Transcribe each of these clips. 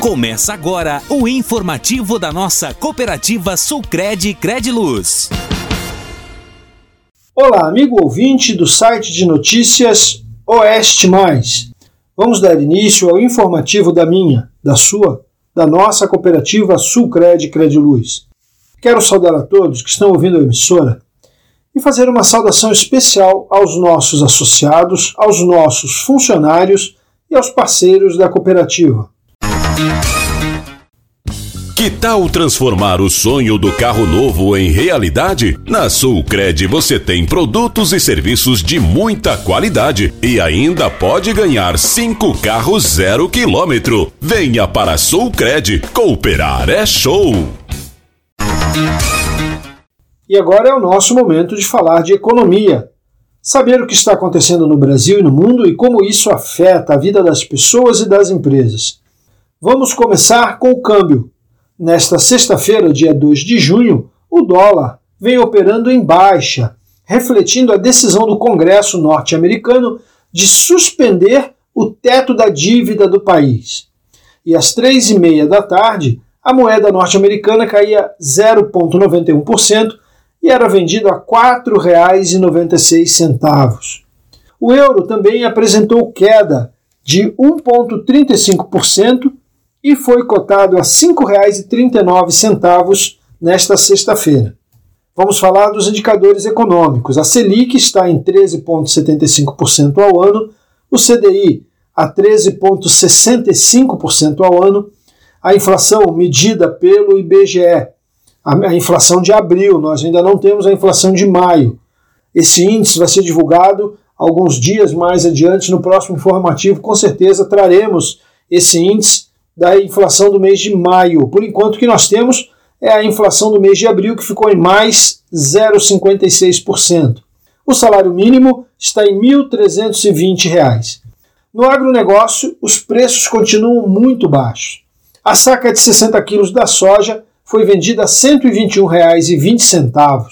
Começa agora o informativo da nossa cooperativa Sulcred Crediluz. Olá, amigo ouvinte do site de notícias Oeste Mais. Vamos dar início ao informativo da minha, da sua, da nossa cooperativa Sulcred Crediluz. Quero saudar a todos que estão ouvindo a emissora e fazer uma saudação especial aos nossos associados, aos nossos funcionários e aos parceiros da cooperativa. Que tal transformar o sonho do carro novo em realidade? Na Sulcred você tem produtos e serviços de muita qualidade e ainda pode ganhar cinco carros zero quilômetro. Venha para a Sulcred, cooperar é show! E agora é o nosso momento de falar de economia. Saber o que está acontecendo no Brasil e no mundo e como isso afeta a vida das pessoas e das empresas. Vamos começar com o câmbio. Nesta sexta-feira, dia 2 de junho, o dólar vem operando em baixa, refletindo a decisão do Congresso norte-americano de suspender o teto da dívida do país. E às três e meia da tarde, a moeda norte-americana caía 0,91% e era vendida a R$ 4,96. O euro também apresentou queda de 1,35% e foi cotado a R$ 5,39 nesta sexta-feira. Vamos falar dos indicadores econômicos. A Selic está em 13,75% ao ano, o CDI a 13,65% ao ano, a inflação medida pelo IBGE, a inflação de abril, nós ainda não temos a inflação de maio. Esse índice vai ser divulgado alguns dias mais adiante no próximo informativo, com certeza traremos esse índice da inflação do mês de maio. Por enquanto, o que nós temos é a inflação do mês de abril, que ficou em mais 0,56%. O salário mínimo está em R$ 1.320. No agronegócio, os preços continuam muito baixos. A saca de 60 quilos da soja foi vendida a R$ 121,20.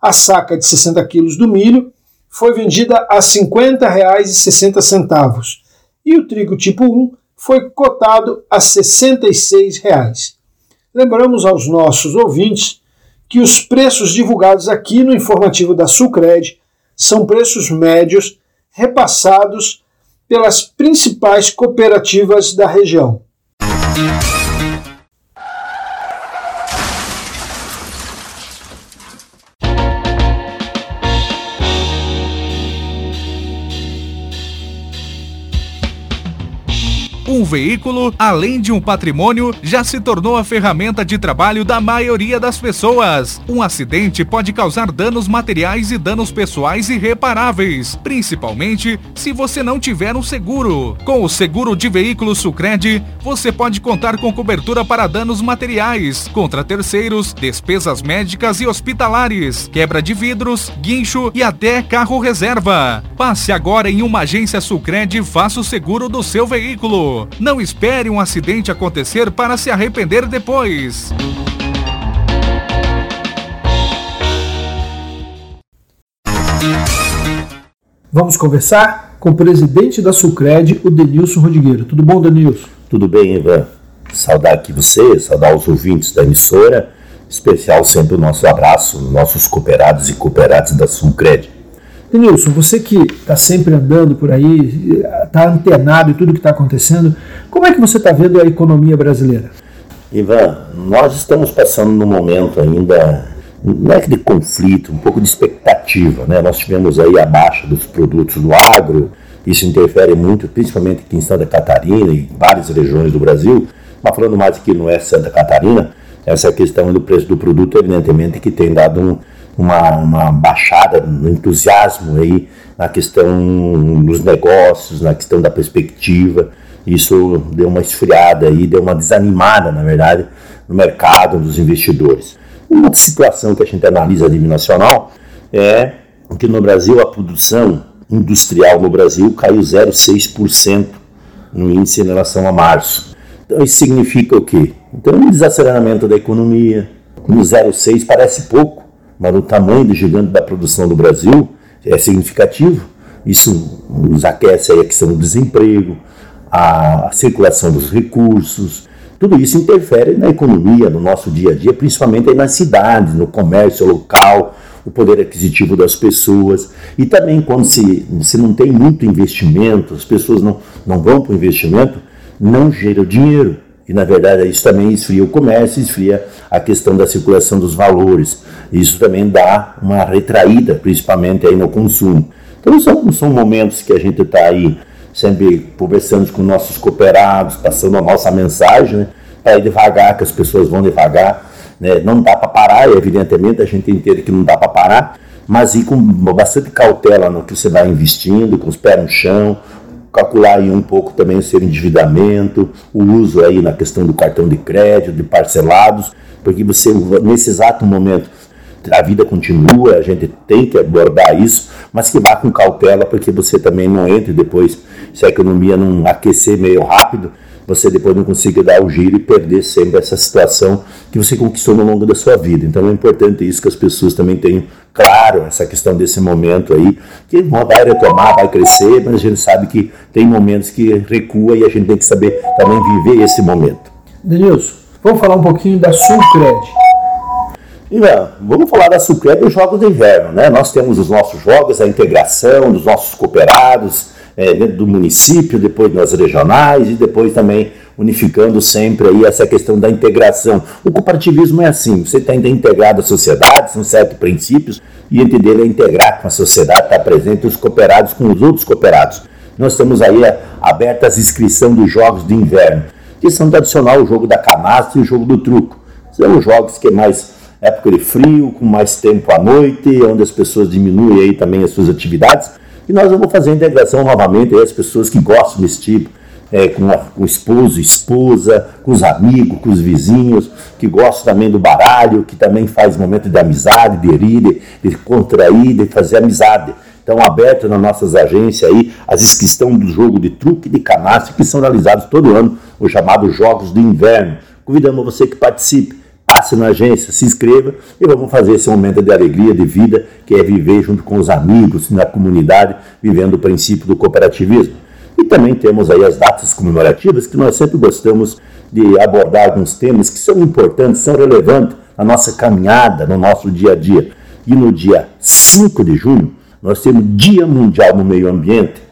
A saca de 60 quilos do milho foi vendida a R$ 50,60. E o trigo tipo 1 foi cotado a 66 reais. Lembramos aos nossos ouvintes que os preços divulgados aqui no informativo da Sulcred são preços médios repassados pelas principais cooperativas da região. Um veículo, além de um patrimônio, já se tornou a ferramenta de trabalho da maioria das pessoas. Um acidente pode causar danos materiais e danos pessoais irreparáveis, principalmente se você não tiver um seguro. Com o seguro de veículo Sucred, você pode contar com cobertura para danos materiais, contra terceiros, despesas médicas e hospitalares, quebra de vidros, guincho e até carro reserva. Passe agora em uma agência Sucred e faça o seguro do seu veículo. Não espere um acidente acontecer para se arrepender depois. Vamos conversar com o presidente da Sulcred, o Denilson Rodrigueiro. Tudo bom, Denilson? Tudo bem, Ivan. Saudar aqui você, saudar os ouvintes da emissora, especial sempre o nosso abraço, nossos cooperados e cooperadas da Sulcred. Denilson, você que está sempre andando por aí, está antenado em tudo que está acontecendo, como é que você está vendo a economia brasileira? Ivan, nós estamos passando num momento ainda, não é de conflito, um pouco de expectativa. Né? Nós tivemos aí a baixa dos produtos do agro, isso interfere muito, principalmente aqui em Santa Catarina e várias regiões do Brasil, mas falando mais aqui no é Santa Catarina, essa questão do preço do produto, evidentemente, que tem dado um, uma, uma baixada no entusiasmo aí na questão dos negócios, na questão da perspectiva. Isso deu uma esfriada aí, deu uma desanimada, na verdade, no mercado dos investidores. Uma situação que a gente analisa a nível nacional é que no Brasil a produção industrial no Brasil caiu 0,6% no índice em relação a março. Então isso significa o quê? Então um desaceleramento da economia, no 0,6 parece pouco, mas o tamanho do gigante da produção do Brasil é significativo. Isso nos aquece a questão do desemprego, a, circulação dos recursos, Tudo isso interfere na economia, no nosso dia a dia, principalmente aí nas cidades, no comércio local, o poder aquisitivo das pessoas. E também quando se, se não tem muito investimento, as pessoas não, não vão para o investimento, não gera dinheiro. E na verdade isso também esfria o comércio, esfria a questão da circulação dos valores. Isso também dá uma retraída, principalmente aí no consumo. Então são, são momentos que a gente está aí sempre conversando com nossos cooperados, passando a nossa mensagem, né, para ir devagar, que as pessoas vão devagar. Né? Não dá para parar, evidentemente a gente entende que não dá para parar, mas ir com bastante cautela no que você vai investindo, com os pés no chão, calcular aí um pouco também o seu endividamento, o uso aí na questão do cartão de crédito, de parcelados, porque você, nesse exato momento, a vida continua, a gente tem que abordar isso, mas que vá com cautela, porque você também não entre depois, se a economia não aquecer meio rápido, você depois não consiga dar o giro e perder sempre essa situação que você conquistou no longo da sua vida. Então é importante isso que as pessoas também tenham claro essa questão desse momento aí, que vai retomar, vai crescer, mas a gente sabe que tem momentos que recua e a gente tem que saber também viver esse momento. Denilson, vamos falar um pouquinho da Sulcred. Então, vamos falar da Sulcred dos Jogos de Inverno, né? Nós temos os nossos jogos, a integração dos nossos cooperados, é, dentro do município, depois nas regionais e depois também unificando sempre aí essa questão da integração. O cooperativismo é assim, você tem integrado a sociedade, são certos princípios, e entre dele é integrar com a sociedade, estar presente os cooperados com os outros cooperados. Nós temos aí é, abertas inscrição dos jogos de inverno, que são tradicional o jogo da canastra e o jogo do truco. São os jogos que é mais época de frio, com mais tempo à noite, onde as pessoas diminuem aí também as suas atividades, e nós vamos fazer a integração novamente as pessoas que gostam desse tipo, é, com, a, com o esposo, esposa, com os amigos, com os vizinhos, que gostam também do baralho, que também faz momento de amizade, de rir, de, contrair, de fazer amizade. Então, aberto nas nossas agências aí, as inscrições do jogo de truque de canastra, que são realizados todo ano, os chamados Jogos de Inverno. Convidamos você que participe passe na agência, se inscreva e vamos fazer esse momento de alegria, de vida, que é viver junto com os amigos, na comunidade, vivendo o princípio do cooperativismo. E também temos aí as datas comemorativas que nós sempre gostamos de abordar alguns temas que são importantes, são relevantes na nossa caminhada, no nosso dia a dia. E no dia 5 de junho, nós temos Dia Mundial do Meio Ambiente.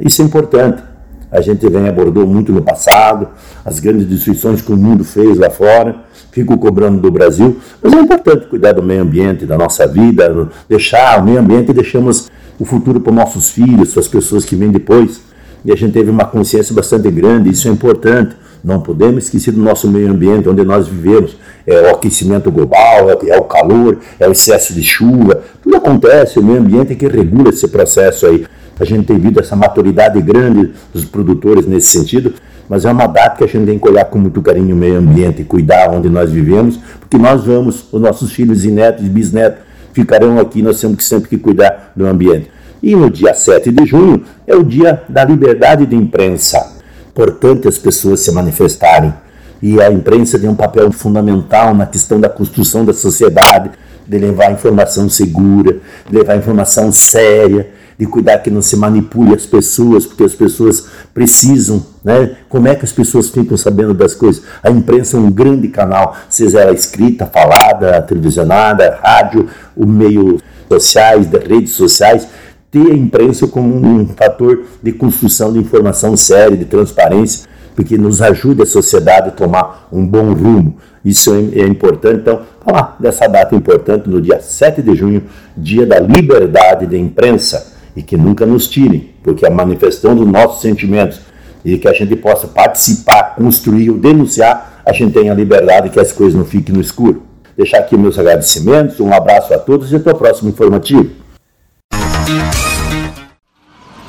Isso é importante. A gente vem abordou muito no passado, as grandes destruições que o mundo fez lá fora, fico cobrando do Brasil, mas é importante cuidar do meio ambiente, da nossa vida, deixar o meio ambiente deixamos o futuro para os nossos filhos, para as pessoas que vêm depois. E a gente teve uma consciência bastante grande, isso é importante. Não podemos esquecer do nosso meio ambiente, onde nós vivemos. É o aquecimento global, é, é o calor, é o excesso de chuva. Tudo acontece, o meio ambiente é que regula esse processo aí. A gente tem visto essa maturidade grande dos produtores nesse sentido, mas é uma data que a gente tem que olhar com muito carinho o meio ambiente, cuidar onde nós vivemos, porque nós vamos, os nossos filhos e netos e bisnetos ficarão aqui, nós temos que sempre que cuidar do ambiente. E no dia 7 de junho é o dia da liberdade de imprensa. Importante as pessoas se manifestarem. E a imprensa tem um papel fundamental na questão da construção da sociedade, de levar informação segura, de levar informação séria, de cuidar que não se manipule as pessoas, porque as pessoas precisam, né? Como é que as pessoas ficam sabendo das coisas? A imprensa é um grande canal, seja ela escrita, falada, televisionada, rádio, o meio sociais, das redes sociais, ter a imprensa como um fator de construção de informação séria, de transparência, porque nos ajuda a sociedade a tomar um bom rumo. Isso é, é importante. Então, falar dessa data importante no dia 7 de junho, dia da liberdade de imprensa e que nunca nos tirem, porque a manifestação dos nossos sentimentos e que a gente possa participar, construir ou denunciar, a gente tenha liberdade que as coisas não fiquem no escuro. Deixar aqui meus agradecimentos, um abraço a todos e até o próximo informativo.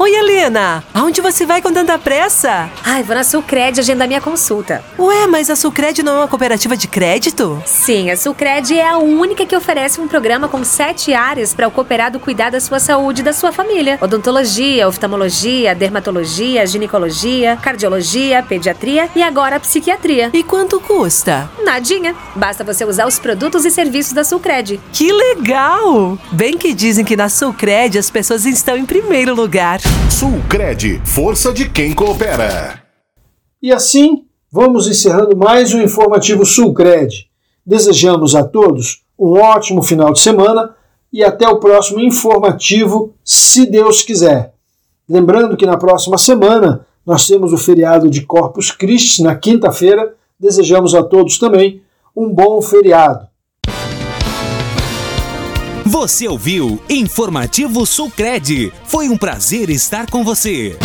Oi, Helena! Aonde você vai com tanta pressa? Ai, vou na Sulcred agendar minha consulta. Ué, mas a Sulcred não é uma cooperativa de crédito? Sim, a Sulcred é a única que oferece um programa com sete áreas para o cooperado cuidar da sua saúde e da sua família: odontologia, oftalmologia, dermatologia, ginecologia, cardiologia, pediatria e agora psiquiatria. E quanto custa? Nadinha. Basta você usar os produtos e serviços da Sulcred. Que legal! Bem que dizem que na Sulcred as pessoas estão em primeiro lugar. Sulcred, força de quem coopera. E assim Vamos encerrando mais um informativo Sulcred. Desejamos a todos um ótimo final de semana e até o próximo informativo, se Deus quiser. Lembrando que na próxima semana nós temos o feriado de Corpus Christi na quinta-feira. Desejamos a todos também um bom feriado. Você ouviu Informativo Sulcred. Foi um prazer estar com você.